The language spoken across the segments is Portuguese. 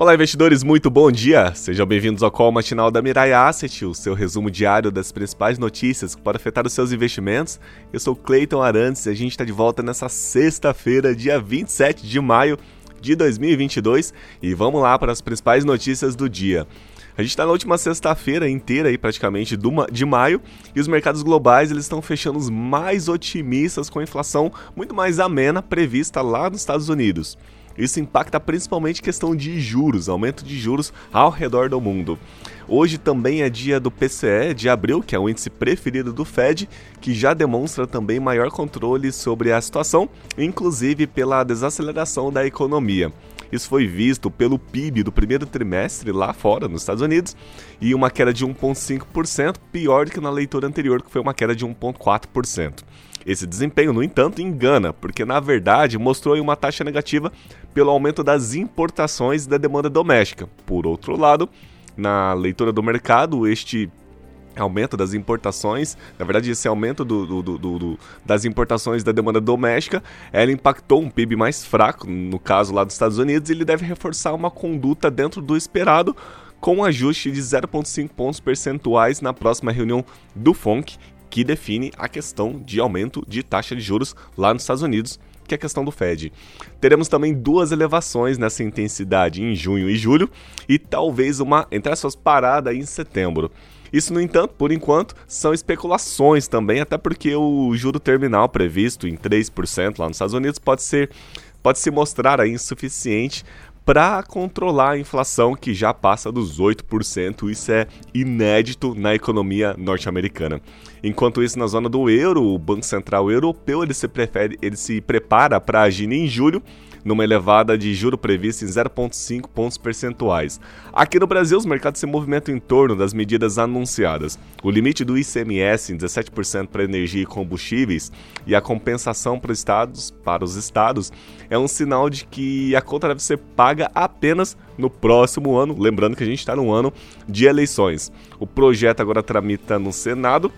Olá, investidores, muito bom dia! Sejam bem-vindos ao call matinal da Mirai Asset, o seu resumo diário das principais notícias que podem afetar os seus investimentos. Eu sou Cleiton Arantes e a gente está de volta nessa sexta-feira, dia 27 de maio de 2022, e vamos lá para as principais notícias do dia. A gente está na última sexta-feira inteira aí praticamente de maio e os mercados globais eles estão fechando os mais otimistas com a inflação muito mais amena prevista lá nos Estados Unidos. Isso impacta principalmente questão de juros, aumento de juros ao redor do mundo. Hoje também é dia do PCE de abril, que é o índice preferido do Fed, que já demonstra também maior controle sobre a situação, inclusive pela desaceleração da economia. Isso foi visto pelo PIB do primeiro trimestre lá fora, nos Estados Unidos, e uma queda de 1,5%, pior do que na leitura anterior, que foi uma queda de 1,4%. Esse desempenho, no entanto, engana, porque na verdade mostrou uma taxa negativa pelo aumento das importações e da demanda doméstica. Por outro lado, na leitura do mercado, este aumento das importações, na verdade esse aumento do, do, do, do, das importações da demanda doméstica, ela impactou um PIB mais fraco, no caso lá dos Estados Unidos, e ele deve reforçar uma conduta dentro do esperado, com um ajuste de 0,5 pontos percentuais na próxima reunião do FONC, que define a questão de aumento de taxa de juros lá nos Estados Unidos, que é a questão do Fed. Teremos também duas elevações nessa intensidade em junho e julho e talvez uma, entre aspas, parada em setembro. Isso, no entanto, por enquanto, são especulações também, até porque o juro terminal previsto em 3% lá nos Estados Unidos pode ser pode se mostrar insuficiente para controlar a inflação que já passa dos 8%. Isso é inédito na economia norte-americana. Enquanto isso, na zona do euro, o Banco Central Europeu ele se, prefere, ele se prepara para agir em julho numa elevada de juro prevista em 0,5 pontos percentuais. Aqui no Brasil, os mercados se movimentam em torno das medidas anunciadas. O limite do ICMS em 17% para energia e combustíveis e a compensação para os estados, para os estados é um sinal de que a conta deve ser paga apenas no próximo ano, lembrando que a gente está no ano de eleições. O projeto agora tramita no Senado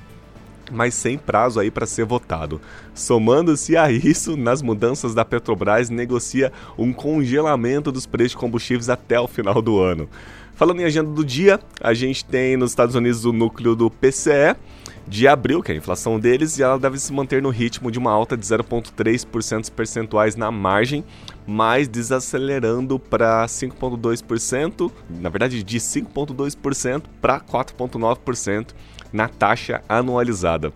mas sem prazo aí para ser votado. Somando-se a isso, nas mudanças da Petrobras negocia um congelamento dos preços de combustíveis até o final do ano. Falando em agenda do dia, a gente tem nos Estados Unidos o núcleo do PCE de abril, que é a inflação deles, e ela deve se manter no ritmo de uma alta de 0,3% percentuais na margem, mas desacelerando para 5,2%, na verdade de 5,2% para 4,9% na taxa anualizada.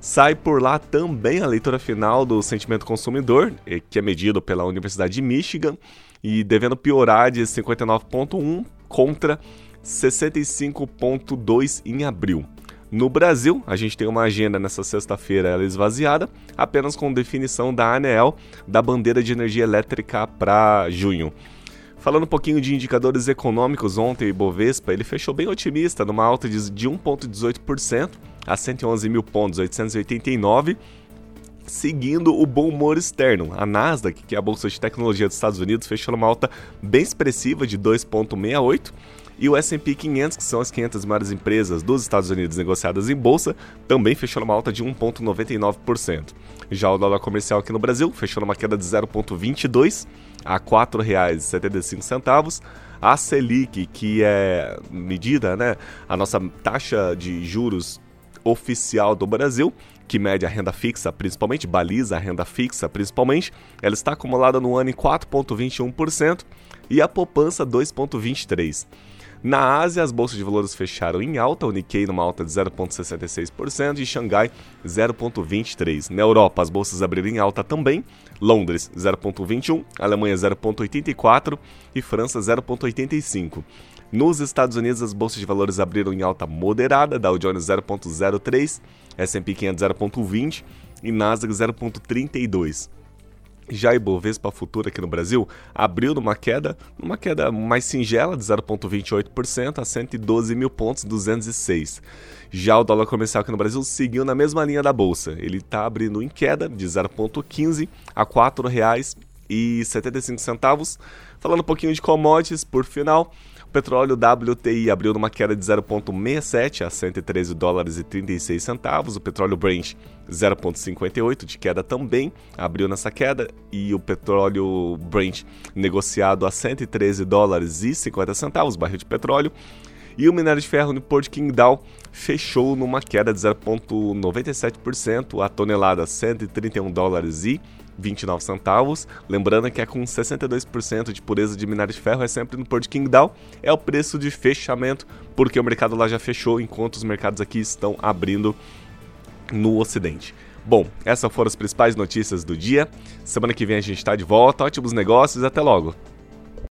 Sai por lá também a leitura final do sentimento consumidor, eh, que é medido pela Universidade de Michigan, e devendo piorar de 59,1 contra 65,2 em abril. No Brasil, a gente tem uma agenda nessa sexta-feira esvaziada, apenas com definição da ANEEL da bandeira de energia elétrica para junho. Falando um pouquinho de indicadores econômicos, ontem o Ibovespa ele fechou bem otimista, numa alta de 1,18% a 111 mil pontos, 889 seguindo o bom humor externo. A Nasdaq, que é a bolsa de tecnologia dos Estados Unidos, fechou numa alta bem expressiva de 2,68 e o S&P 500, que são as 500 maiores empresas dos Estados Unidos negociadas em bolsa, também fechou numa alta de 1,99%. Já o dólar comercial aqui no Brasil fechou numa queda de 0,22 a R$ 4,75. A Selic, que é medida, né, a nossa taxa de juros oficial do Brasil, que mede a renda fixa, principalmente, baliza a renda fixa, principalmente, ela está acumulada no ano em 4,21% e a poupança 2,23%. Na Ásia, as bolsas de valores fecharam em alta, o Nikkei numa alta de 0,66% e Xangai 0,23%. Na Europa, as bolsas abriram em alta também, Londres 0,21%, Alemanha 0,84% e França 0,85%. Nos Estados Unidos, as bolsas de valores abriram em alta moderada, Dow Jones 0,03%, S&P 500 0,20% e Nasdaq 0,32%. Já Ibovespa Futura aqui no Brasil abriu numa queda, numa queda mais singela de 0,28% a 112 mil pontos, 206. Já o dólar comercial aqui no Brasil seguiu na mesma linha da bolsa. Ele está abrindo em queda de 0,15 a R$ 4,75. Falando um pouquinho de commodities, por final, petróleo WTI abriu numa queda de 0,67 a 113 dólares e 36 centavos. O petróleo Brent 0,58 de queda também, abriu nessa queda. E o petróleo Brent negociado a 113 dólares e 50 centavos, barril de petróleo. E o minério de ferro no Port Qingdao fechou numa queda de 0,97%, a tonelada 131 dólares e 29 centavos. Lembrando que é com 62% de pureza de minério de ferro, é sempre no Porto Qingdao. É o preço de fechamento, porque o mercado lá já fechou, enquanto os mercados aqui estão abrindo no Ocidente. Bom, essas foram as principais notícias do dia. Semana que vem a gente está de volta. Ótimos negócios, até logo!